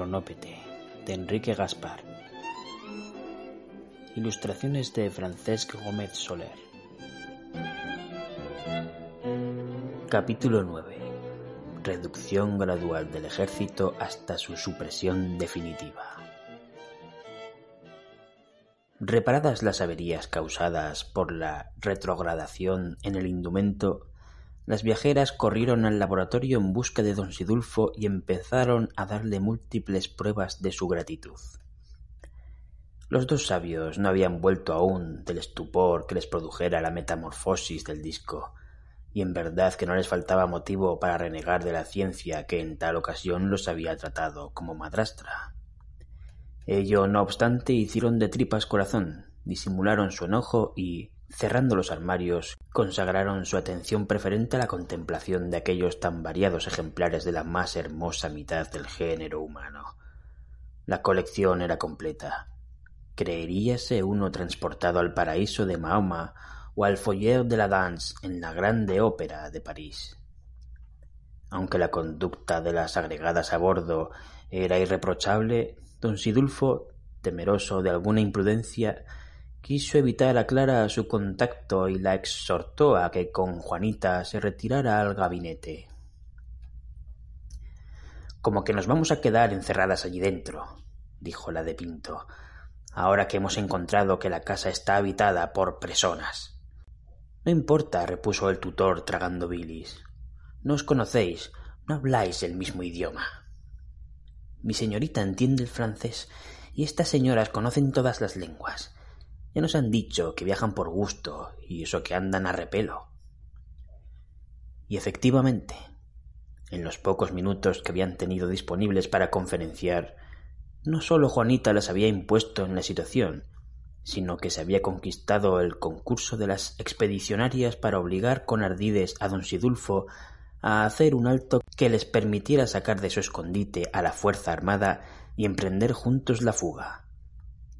El Anacronópete de Enrique Gaspar. Ilustraciones de Francesc Gómez Soler. Capítulo 9. Reducción gradual del ejército hasta su supresión definitiva. Reparadas las averías causadas por la retrogradación en el indumento, las viajeras corrieron al laboratorio en busca de don Sidulfo y empezaron a darle múltiples pruebas de su gratitud. Los dos sabios no habían vuelto aún del estupor que les produjera la metamorfosis del disco, y en verdad que no les faltaba motivo para renegar de la ciencia que en tal ocasión los había tratado como madrastra. Ello, no obstante, hicieron de tripas corazón, disimularon su enojo y, cerrando los armarios, consagraron su atención preferente a la contemplación de aquellos tan variados ejemplares de la más hermosa mitad del género humano. La colección era completa. Creeríase uno transportado al paraíso de Mahoma o al foyer de la danse en la grande ópera de París. Aunque la conducta de las agregadas a bordo era irreprochable, don Sidulfo, temeroso de alguna imprudencia, quiso evitar a Clara su contacto y la exhortó a que con Juanita se retirara al gabinete. Como que nos vamos a quedar encerradas allí dentro, dijo la de Pinto, ahora que hemos encontrado que la casa está habitada por personas. No importa, repuso el tutor tragando bilis. No os conocéis, no habláis el mismo idioma. Mi señorita entiende el francés y estas señoras conocen todas las lenguas. Ya nos han dicho que viajan por gusto y eso que andan a repelo. Y efectivamente, en los pocos minutos que habían tenido disponibles para conferenciar, no sólo Juanita las había impuesto en la situación, sino que se había conquistado el concurso de las expedicionarias para obligar con ardides a don Sidulfo a hacer un alto que les permitiera sacar de su escondite a la fuerza armada y emprender juntos la fuga.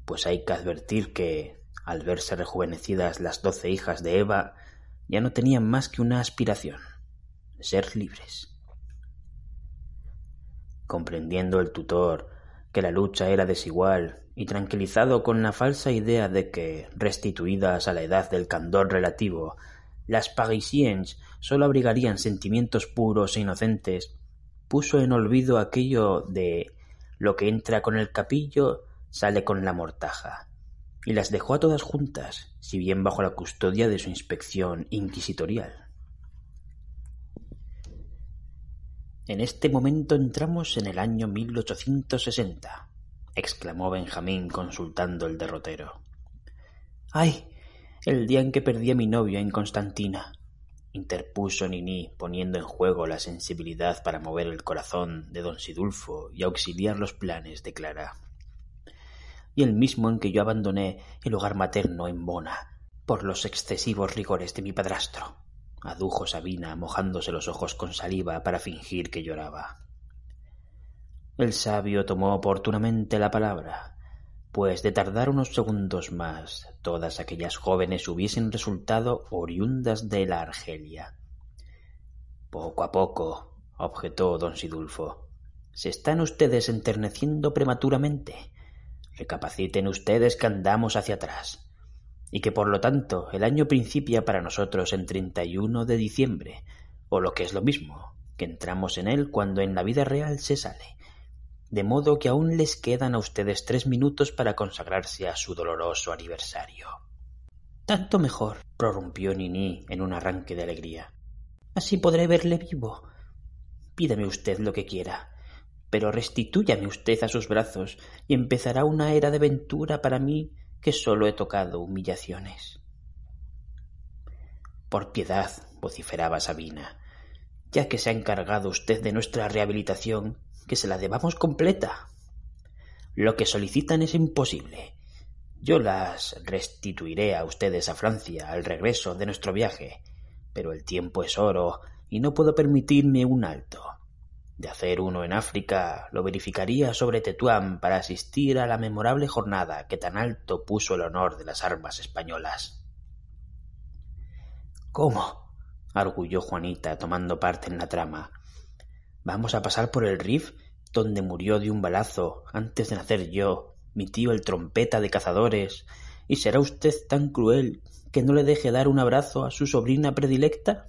Pues hay que advertir que, al verse rejuvenecidas las doce hijas de Eva, ya no tenían más que una aspiración, ser libres. Comprendiendo el tutor que la lucha era desigual y tranquilizado con la falsa idea de que, restituidas a la edad del candor relativo, las parisiennes sólo abrigarían sentimientos puros e inocentes, puso en olvido aquello de lo que entra con el capillo sale con la mortaja, y las dejó a todas juntas, si bien bajo la custodia de su inspección inquisitorial. En este momento entramos en el año 1860, exclamó Benjamín consultando el derrotero. ¡Ay! El día en que perdí a mi novia en Constantina, interpuso Nini, poniendo en juego la sensibilidad para mover el corazón de don Sidulfo y auxiliar los planes de Clara y el mismo en que yo abandoné el hogar materno en Bona, por los excesivos rigores de mi padrastro, adujo Sabina, mojándose los ojos con saliva para fingir que lloraba. El sabio tomó oportunamente la palabra, pues de tardar unos segundos más todas aquellas jóvenes hubiesen resultado oriundas de la Argelia. Poco a poco, objetó don Sidulfo, se están ustedes enterneciendo prematuramente. Recapaciten ustedes que andamos hacia atrás, y que por lo tanto el año principia para nosotros en 31 de diciembre, o lo que es lo mismo, que entramos en él cuando en la vida real se sale, de modo que aún les quedan a ustedes tres minutos para consagrarse a su doloroso aniversario. Tanto mejor, prorrumpió Nini en un arranque de alegría. Así podré verle vivo. Pídame usted lo que quiera. Pero restitúyame usted a sus brazos y empezará una era de ventura para mí que sólo he tocado humillaciones. Por piedad, vociferaba Sabina, ya que se ha encargado usted de nuestra rehabilitación, que se la debamos completa. Lo que solicitan es imposible. Yo las restituiré a ustedes a Francia al regreso de nuestro viaje, pero el tiempo es oro y no puedo permitirme un alto. De hacer uno en África, lo verificaría sobre Tetuán para asistir a la memorable jornada que tan alto puso el honor de las armas españolas. ¿Cómo? arguyó Juanita, tomando parte en la trama. ¿Vamos a pasar por el Rif, donde murió de un balazo antes de nacer yo, mi tío el trompeta de cazadores, y será usted tan cruel que no le deje dar un abrazo a su sobrina predilecta?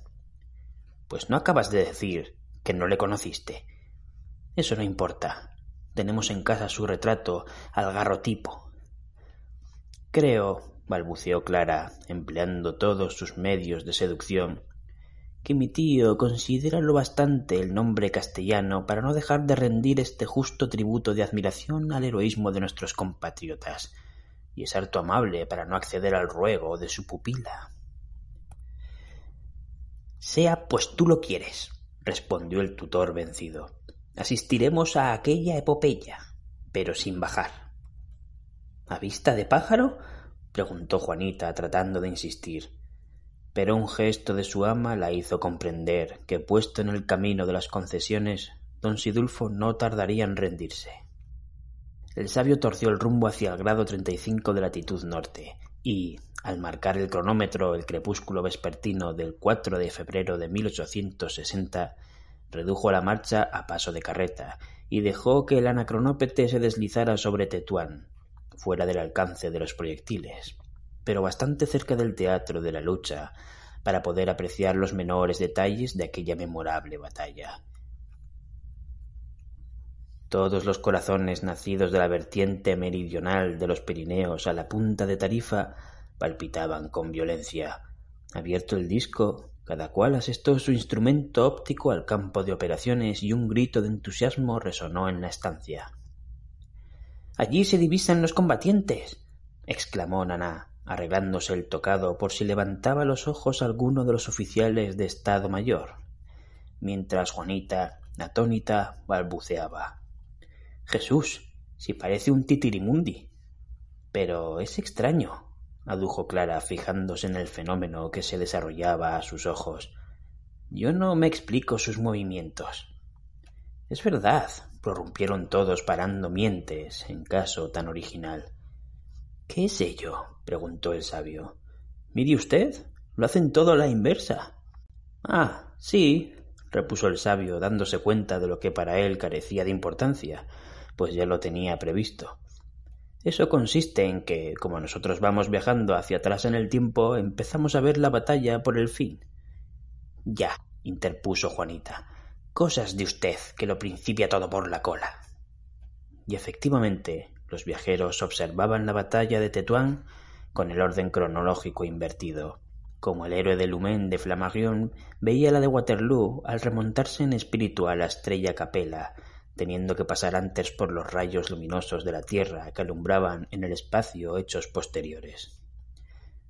Pues no acabas de decir que no le conociste. Eso no importa. Tenemos en casa su retrato al garrotipo. Creo, balbuceó Clara, empleando todos sus medios de seducción, que mi tío considera lo bastante el nombre castellano para no dejar de rendir este justo tributo de admiración al heroísmo de nuestros compatriotas, y es harto amable para no acceder al ruego de su pupila. Sea pues tú lo quieres, respondió el tutor vencido. Asistiremos a aquella epopeya, pero sin bajar. ¿A vista de pájaro? preguntó Juanita, tratando de insistir. Pero un gesto de su ama la hizo comprender que, puesto en el camino de las concesiones, don Sidulfo no tardaría en rendirse. El sabio torció el rumbo hacia el grado treinta y cinco de latitud norte, y, al marcar el cronómetro el crepúsculo vespertino del 4 de febrero de 1860, redujo la marcha a paso de carreta y dejó que el anacronópete se deslizara sobre Tetuán, fuera del alcance de los proyectiles, pero bastante cerca del teatro de la lucha para poder apreciar los menores detalles de aquella memorable batalla. Todos los corazones nacidos de la vertiente meridional de los Pirineos a la punta de Tarifa palpitaban con violencia. Abierto el disco, cada cual asestó su instrumento óptico al campo de operaciones y un grito de entusiasmo resonó en la estancia. Allí se divisan los combatientes. exclamó Naná, arreglándose el tocado por si levantaba los ojos alguno de los oficiales de Estado Mayor, mientras Juanita, atónita, balbuceaba. Jesús, si parece un titirimundi. Pero es extraño adujo Clara, fijándose en el fenómeno que se desarrollaba a sus ojos. Yo no me explico sus movimientos. Es verdad, prorrumpieron todos parando mientes en caso tan original. ¿Qué es ello? preguntó el sabio. Mire usted, lo hacen todo a la inversa. Ah, sí, repuso el sabio, dándose cuenta de lo que para él carecía de importancia, pues ya lo tenía previsto. Eso consiste en que, como nosotros vamos viajando hacia atrás en el tiempo, empezamos a ver la batalla por el fin. Ya, interpuso Juanita. Cosas de usted que lo principia todo por la cola. Y efectivamente, los viajeros observaban la batalla de Tetuán con el orden cronológico invertido, como el héroe de Lumen de Flammarion veía la de Waterloo al remontarse en espíritu a la estrella Capella teniendo que pasar antes por los rayos luminosos de la Tierra que alumbraban en el espacio hechos posteriores.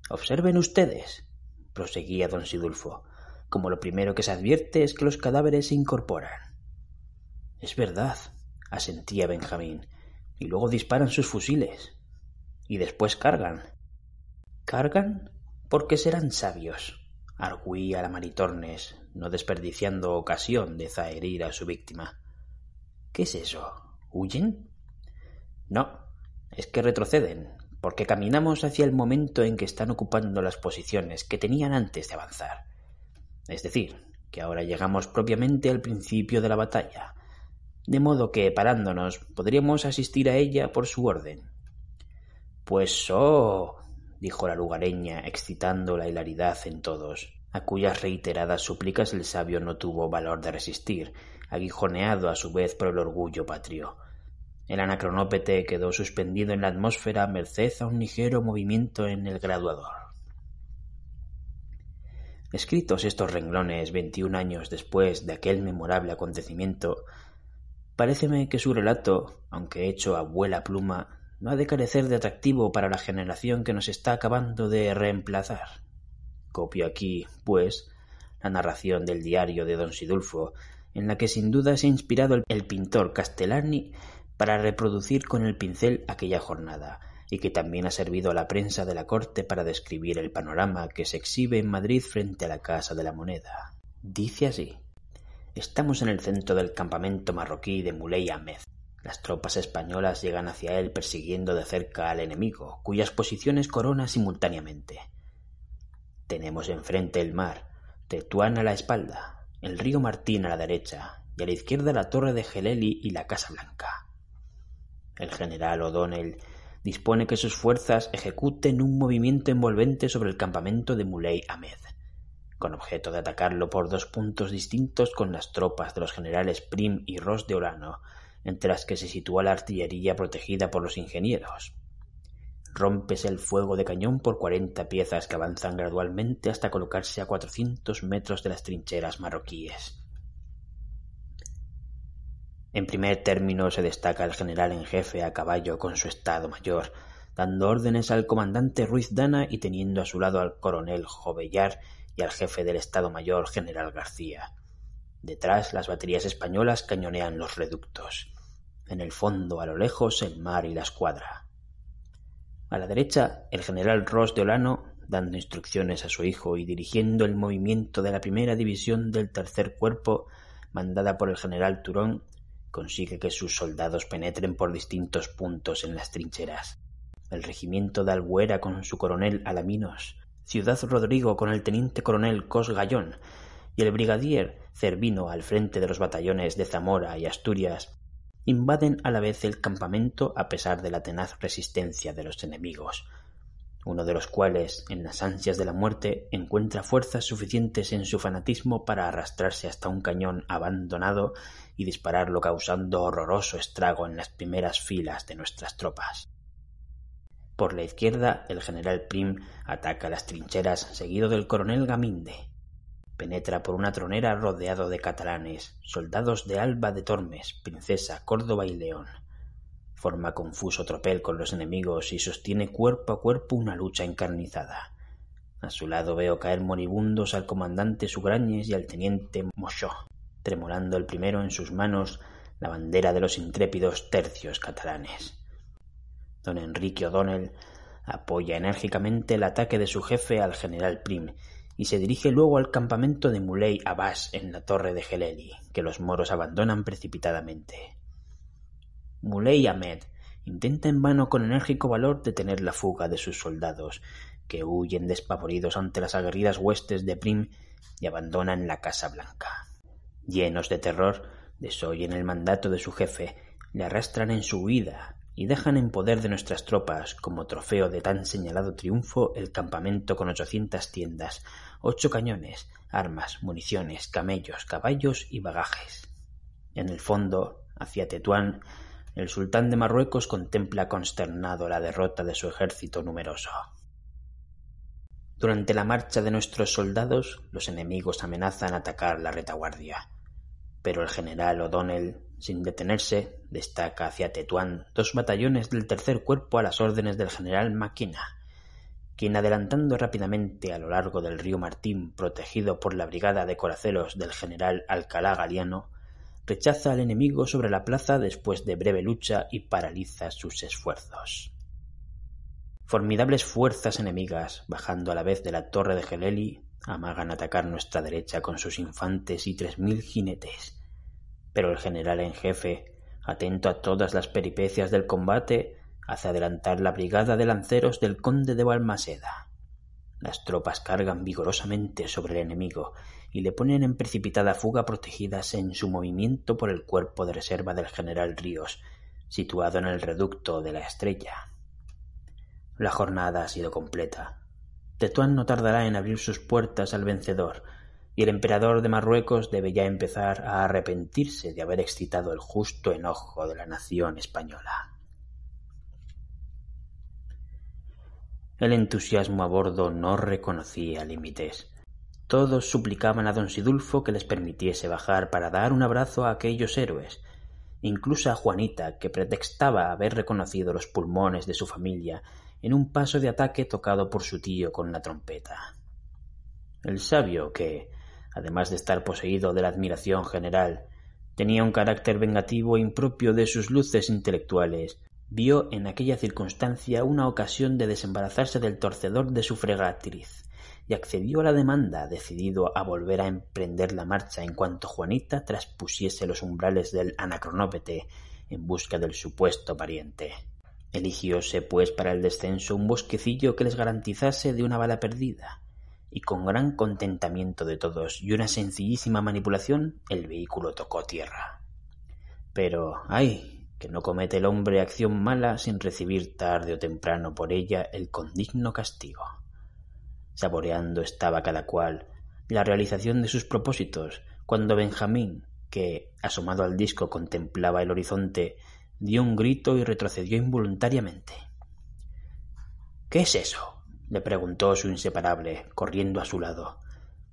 Observen ustedes, proseguía don Sidulfo, como lo primero que se advierte es que los cadáveres se incorporan. Es verdad, asentía Benjamín, y luego disparan sus fusiles. Y después cargan. ¿Cargan? Porque serán sabios, arguía la Maritornes, no desperdiciando ocasión de zaherir a su víctima. ¿Qué es eso? ¿Huyen? No, es que retroceden, porque caminamos hacia el momento en que están ocupando las posiciones que tenían antes de avanzar. Es decir, que ahora llegamos propiamente al principio de la batalla, de modo que, parándonos, podríamos asistir a ella por su orden. Pues oh, dijo la lugareña, excitando la hilaridad en todos, a cuyas reiteradas súplicas el sabio no tuvo valor de resistir, aguijoneado a su vez por el orgullo patrio. El anacronópete quedó suspendido en la atmósfera merced a un ligero movimiento en el graduador. Escritos estos renglones veintiún años después de aquel memorable acontecimiento, Paréceme que su relato, aunque hecho a vuela pluma, no ha de carecer de atractivo para la generación que nos está acabando de reemplazar. Copio aquí, pues, la narración del diario de don Sidulfo, en la que sin duda se ha inspirado el pintor Castellani para reproducir con el pincel aquella jornada, y que también ha servido a la prensa de la corte para describir el panorama que se exhibe en Madrid frente a la Casa de la Moneda. Dice así. Estamos en el centro del campamento marroquí de Muley Ahmed, las tropas españolas llegan hacia él persiguiendo de cerca al enemigo, cuyas posiciones corona simultáneamente. Tenemos enfrente el mar, Tetuán a la espalda, el río Martín a la derecha y a la izquierda la torre de Geleli y la Casa Blanca. El general O'Donnell dispone que sus fuerzas ejecuten un movimiento envolvente sobre el campamento de Muley Ahmed, con objeto de atacarlo por dos puntos distintos con las tropas de los generales Prim y Ross de Orano, entre las que se sitúa la artillería protegida por los ingenieros. Rómpese el fuego de cañón por cuarenta piezas que avanzan gradualmente hasta colocarse a cuatrocientos metros de las trincheras marroquíes. En primer término se destaca el general en jefe a caballo con su estado mayor, dando órdenes al comandante Ruiz Dana y teniendo a su lado al coronel Jovellar y al jefe del estado mayor general García. Detrás las baterías españolas cañonean los reductos. En el fondo, a lo lejos, el mar y la escuadra. A la derecha, el general Ross de Olano, dando instrucciones a su hijo y dirigiendo el movimiento de la primera división del tercer cuerpo, mandada por el general Turón, consigue que sus soldados penetren por distintos puntos en las trincheras. El regimiento de Albuera con su coronel Alaminos, Ciudad Rodrigo con el teniente coronel Cos Gallón y el brigadier Cervino al frente de los batallones de Zamora y Asturias invaden a la vez el campamento a pesar de la tenaz resistencia de los enemigos, uno de los cuales, en las ansias de la muerte, encuentra fuerzas suficientes en su fanatismo para arrastrarse hasta un cañón abandonado y dispararlo causando horroroso estrago en las primeras filas de nuestras tropas. Por la izquierda, el general Prim ataca las trincheras seguido del coronel Gaminde, Penetra por una tronera rodeado de catalanes, soldados de Alba de Tormes, Princesa, Córdoba y León. Forma confuso tropel con los enemigos y sostiene cuerpo a cuerpo una lucha encarnizada. A su lado veo caer moribundos al comandante Sugrañes y al teniente Mochó, tremolando el primero en sus manos la bandera de los intrépidos tercios catalanes. Don Enrique O'Donnell apoya enérgicamente el ataque de su jefe al general Prim y se dirige luego al campamento de Muley Abbas en la torre de Geleli, que los moros abandonan precipitadamente. Muley Ahmed intenta en vano con enérgico valor detener la fuga de sus soldados, que huyen despavoridos ante las aguerridas huestes de Prim y abandonan la Casa Blanca. Llenos de terror, desoyen el mandato de su jefe, le arrastran en su huida y dejan en poder de nuestras tropas, como trofeo de tan señalado triunfo, el campamento con ochocientas tiendas, ocho cañones, armas, municiones, camellos, caballos y bagajes. En el fondo, hacia Tetuán, el sultán de Marruecos contempla consternado la derrota de su ejército numeroso. Durante la marcha de nuestros soldados, los enemigos amenazan atacar la retaguardia pero el general O'Donnell, sin detenerse, destaca hacia Tetuán dos batallones del tercer cuerpo a las órdenes del general Maquina, quien adelantando rápidamente a lo largo del río Martín, protegido por la brigada de coraceros del general Alcalá Galiano, rechaza al enemigo sobre la plaza después de breve lucha y paraliza sus esfuerzos. Formidables fuerzas enemigas, bajando a la vez de la torre de Geleli, amagan atacar nuestra derecha con sus infantes y tres mil jinetes. Pero el general en jefe, atento a todas las peripecias del combate, hace adelantar la brigada de lanceros del conde de Balmaseda. Las tropas cargan vigorosamente sobre el enemigo y le ponen en precipitada fuga protegidas en su movimiento por el cuerpo de reserva del general Ríos, situado en el reducto de la Estrella. La jornada ha sido completa. Tetuán no tardará en abrir sus puertas al vencedor, y el emperador de Marruecos debe ya empezar a arrepentirse de haber excitado el justo enojo de la nación española. El entusiasmo a bordo no reconocía límites. Todos suplicaban a don Sidulfo que les permitiese bajar para dar un abrazo a aquellos héroes, incluso a Juanita, que pretextaba haber reconocido los pulmones de su familia en un paso de ataque tocado por su tío con la trompeta. El sabio, que, además de estar poseído de la admiración general, tenía un carácter vengativo impropio de sus luces intelectuales, vio en aquella circunstancia una ocasión de desembarazarse del torcedor de su fregatriz y accedió a la demanda, decidido a volver a emprender la marcha en cuanto Juanita traspusiese los umbrales del anacronópete en busca del supuesto pariente. Eligióse, pues, para el descenso un bosquecillo que les garantizase de una bala perdida, y con gran contentamiento de todos y una sencillísima manipulación el vehículo tocó tierra. Pero, ay, que no comete el hombre acción mala sin recibir tarde o temprano por ella el condigno castigo. Saboreando estaba cada cual la realización de sus propósitos, cuando Benjamín, que, asomado al disco, contemplaba el horizonte, dio un grito y retrocedió involuntariamente. ¿Qué es eso? Le preguntó su inseparable, corriendo a su lado.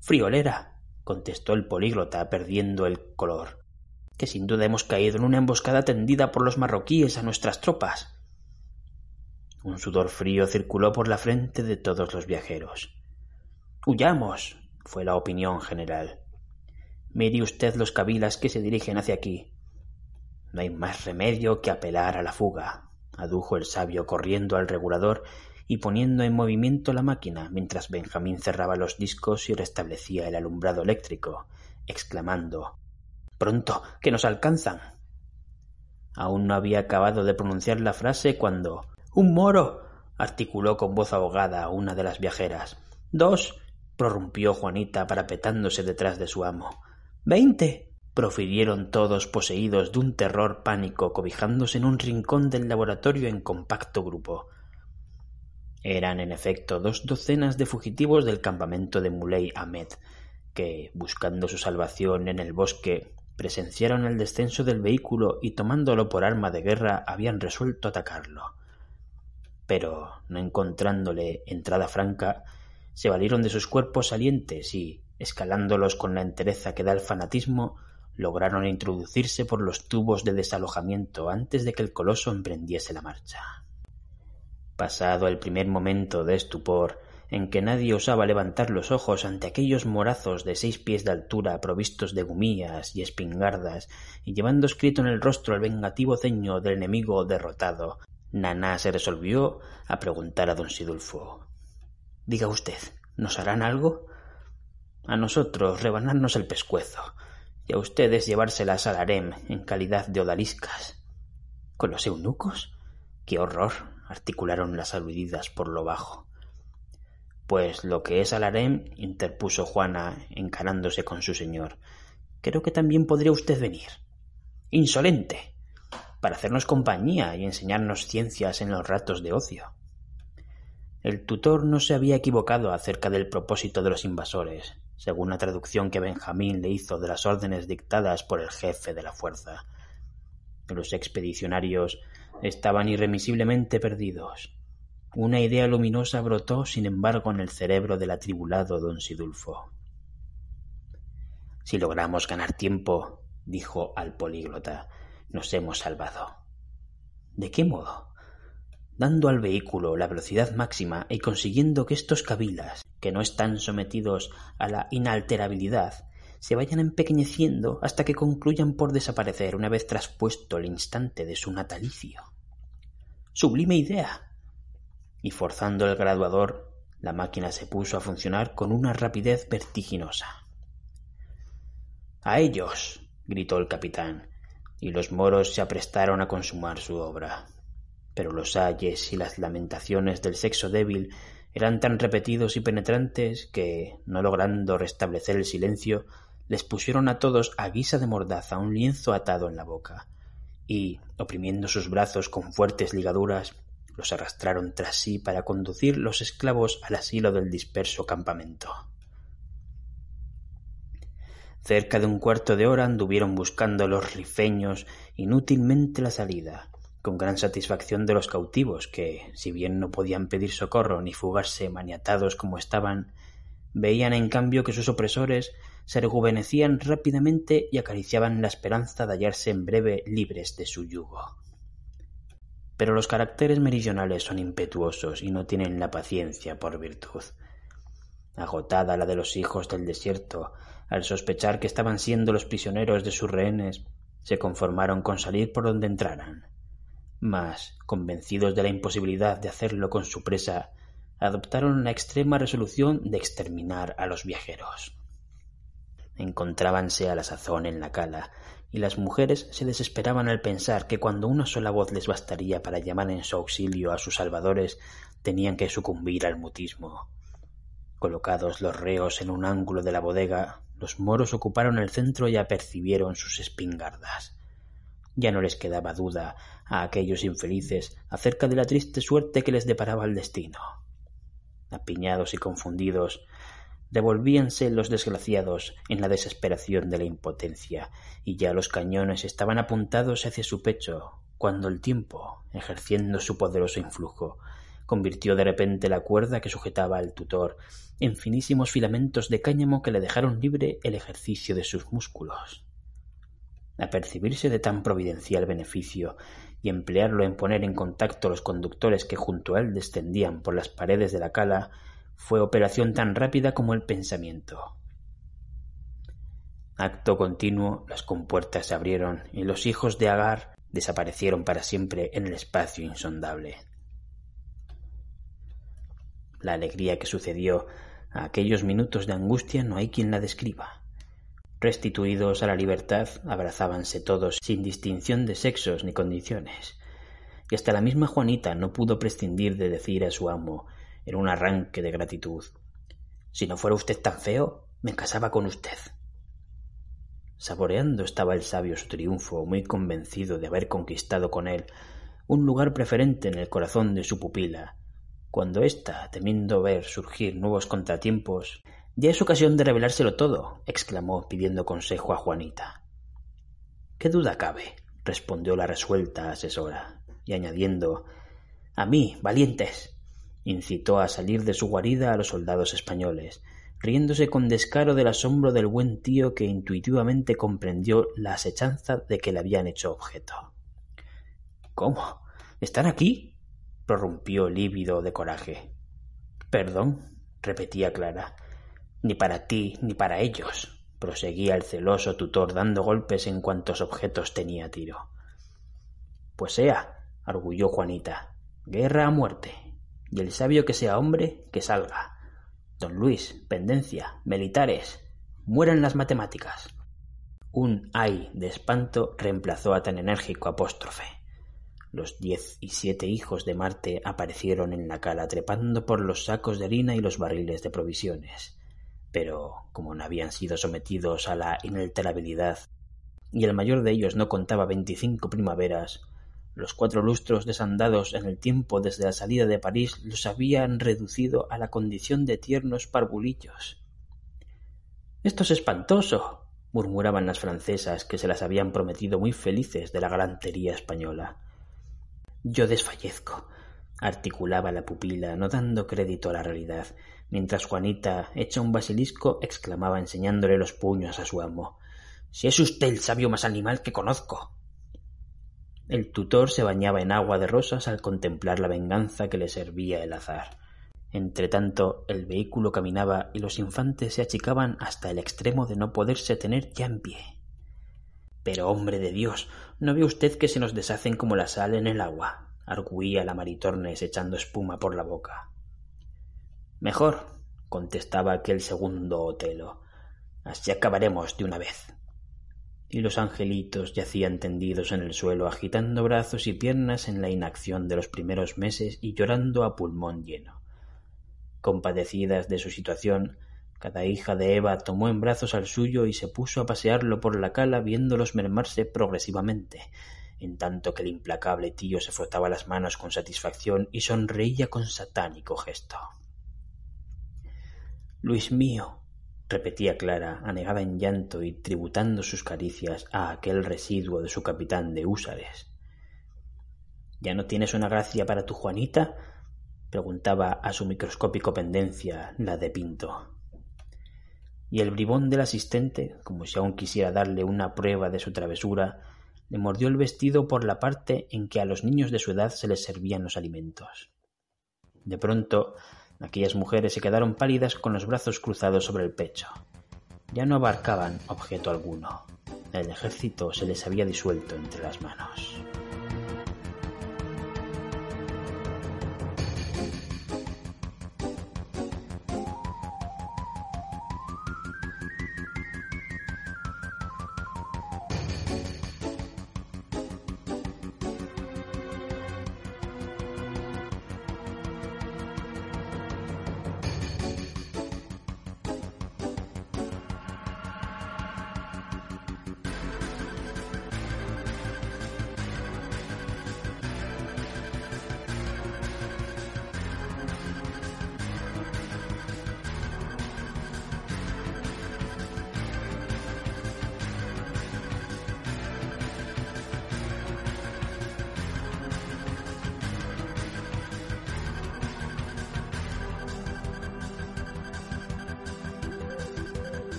Friolera, contestó el políglota, perdiendo el color, que sin duda hemos caído en una emboscada tendida por los marroquíes a nuestras tropas. Un sudor frío circuló por la frente de todos los viajeros. Huyamos, fue la opinión general. Mire usted los cabilas que se dirigen hacia aquí. No hay más remedio que apelar a la fuga, adujo el sabio corriendo al regulador y poniendo en movimiento la máquina mientras Benjamín cerraba los discos y restablecía el alumbrado eléctrico, exclamando Pronto, que nos alcanzan. Aún no había acabado de pronunciar la frase cuando Un moro. articuló con voz ahogada una de las viajeras. Dos. prorrumpió Juanita parapetándose detrás de su amo. Veinte. profirieron todos poseídos de un terror pánico cobijándose en un rincón del laboratorio en compacto grupo. Eran en efecto dos docenas de fugitivos del campamento de Muley Ahmed, que, buscando su salvación en el bosque, presenciaron el descenso del vehículo y tomándolo por arma de guerra habían resuelto atacarlo. Pero, no encontrándole entrada franca, se valieron de sus cuerpos salientes y, escalándolos con la entereza que da el fanatismo, lograron introducirse por los tubos de desalojamiento antes de que el coloso emprendiese la marcha. Pasado el primer momento de estupor, en que nadie osaba levantar los ojos ante aquellos morazos de seis pies de altura provistos de gumías y espingardas y llevando escrito en el rostro el vengativo ceño del enemigo derrotado, Naná se resolvió a preguntar a don Sidulfo Diga usted, ¿nos harán algo? A nosotros rebanarnos el pescuezo y a ustedes llevárselas al harem en calidad de odaliscas. ¿Con los eunucos? ¡Qué horror! Articularon las aludidas por lo bajo. Pues lo que es al interpuso Juana, encarándose con su señor, creo que también podría usted venir. Insolente. para hacernos compañía y enseñarnos ciencias en los ratos de ocio. El tutor no se había equivocado acerca del propósito de los invasores, según la traducción que Benjamín le hizo de las órdenes dictadas por el jefe de la fuerza. Los expedicionarios estaban irremisiblemente perdidos. Una idea luminosa brotó, sin embargo, en el cerebro del atribulado don Sidulfo. Si logramos ganar tiempo, dijo al políglota, nos hemos salvado. ¿De qué modo? Dando al vehículo la velocidad máxima y consiguiendo que estos cabilas, que no están sometidos a la inalterabilidad, se vayan empequeñeciendo hasta que concluyan por desaparecer una vez traspuesto el instante de su natalicio. Sublime idea. Y forzando el graduador, la máquina se puso a funcionar con una rapidez vertiginosa. A ellos. gritó el capitán, y los moros se aprestaron a consumar su obra. Pero los ayes y las lamentaciones del sexo débil eran tan repetidos y penetrantes que, no logrando restablecer el silencio, les pusieron a todos a guisa de mordaza un lienzo atado en la boca, y, oprimiendo sus brazos con fuertes ligaduras, los arrastraron tras sí para conducir los esclavos al asilo del disperso campamento. Cerca de un cuarto de hora anduvieron buscando los rifeños inútilmente la salida, con gran satisfacción de los cautivos, que, si bien no podían pedir socorro ni fugarse maniatados como estaban, veían en cambio que sus opresores se rejuvenecían rápidamente y acariciaban la esperanza de hallarse en breve libres de su yugo. Pero los caracteres meridionales son impetuosos y no tienen la paciencia por virtud. Agotada la de los hijos del desierto, al sospechar que estaban siendo los prisioneros de sus rehenes, se conformaron con salir por donde entraran. Mas, convencidos de la imposibilidad de hacerlo con su presa, adoptaron la extrema resolución de exterminar a los viajeros. Encontrábanse a la sazón en la cala, y las mujeres se desesperaban al pensar que cuando una sola voz les bastaría para llamar en su auxilio a sus salvadores, tenían que sucumbir al mutismo. Colocados los reos en un ángulo de la bodega, los moros ocuparon el centro y apercibieron sus espingardas. Ya no les quedaba duda a aquellos infelices acerca de la triste suerte que les deparaba el destino. Apiñados y confundidos, devolvíanse los desgraciados en la desesperación de la impotencia, y ya los cañones estaban apuntados hacia su pecho, cuando el tiempo, ejerciendo su poderoso influjo, convirtió de repente la cuerda que sujetaba al tutor en finísimos filamentos de cáñamo que le dejaron libre el ejercicio de sus músculos. Apercibirse de tan providencial beneficio y emplearlo en poner en contacto los conductores que junto a él descendían por las paredes de la cala fue operación tan rápida como el pensamiento. Acto continuo, las compuertas se abrieron y los hijos de Agar desaparecieron para siempre en el espacio insondable. La alegría que sucedió a aquellos minutos de angustia no hay quien la describa. Restituidos a la libertad, abrazábanse todos sin distinción de sexos ni condiciones, y hasta la misma Juanita no pudo prescindir de decir a su amo en un arranque de gratitud. Si no fuera usted tan feo, me casaba con usted. Saboreando estaba el sabio su triunfo, muy convencido de haber conquistado con él un lugar preferente en el corazón de su pupila, cuando ésta, temiendo ver surgir nuevos contratiempos, ya es ocasión de revelárselo todo, exclamó pidiendo consejo a Juanita. ¿Qué duda cabe? respondió la resuelta asesora, y añadiendo A mí, valientes, incitó a salir de su guarida a los soldados españoles, riéndose con descaro del asombro del buen tío que intuitivamente comprendió la asechanza de que le habían hecho objeto. ¿Cómo? ¿Están aquí? prorrumpió lívido de coraje. Perdón, repetía Clara. Ni para ti ni para ellos, proseguía el celoso tutor dando golpes en cuantos objetos tenía tiro. Pues sea, arguyó Juanita. Guerra a muerte y el sabio que sea hombre, que salga. Don Luis, pendencia, militares, mueran las matemáticas. Un ay de espanto reemplazó a tan enérgico apóstrofe. Los diez y siete hijos de Marte aparecieron en la cala trepando por los sacos de harina y los barriles de provisiones. Pero, como no habían sido sometidos a la inalterabilidad, y el mayor de ellos no contaba veinticinco primaveras, los cuatro lustros desandados en el tiempo desde la salida de París los habían reducido a la condición de tiernos parvulillos. Esto es espantoso, murmuraban las francesas que se las habían prometido muy felices de la galantería española. Yo desfallezco, articulaba la pupila, no dando crédito a la realidad, mientras Juanita, hecha un basilisco, exclamaba enseñándole los puños a su amo. Si es usted el sabio más animal que conozco. El tutor se bañaba en agua de rosas al contemplar la venganza que le servía el azar. Entretanto, el vehículo caminaba y los infantes se achicaban hasta el extremo de no poderse tener ya en pie. Pero, hombre de Dios, ¿no ve usted que se nos deshacen como la sal en el agua? arguía la Maritornes echando espuma por la boca. Mejor, contestaba aquel segundo Otelo. Así acabaremos de una vez y los angelitos yacían tendidos en el suelo agitando brazos y piernas en la inacción de los primeros meses y llorando a pulmón lleno. Compadecidas de su situación, cada hija de Eva tomó en brazos al suyo y se puso a pasearlo por la cala viéndolos mermarse progresivamente, en tanto que el implacable tío se frotaba las manos con satisfacción y sonreía con satánico gesto. Luis mío, repetía Clara, anegada en llanto y tributando sus caricias a aquel residuo de su capitán de húsares. ¿Ya no tienes una gracia para tu Juanita? preguntaba a su microscópico pendencia la de Pinto. y el bribón del asistente, como si aún quisiera darle una prueba de su travesura, le mordió el vestido por la parte en que a los niños de su edad se les servían los alimentos. De pronto, aquellas mujeres se quedaron pálidas con los brazos cruzados sobre el pecho. Ya no abarcaban objeto alguno. El ejército se les había disuelto entre las manos.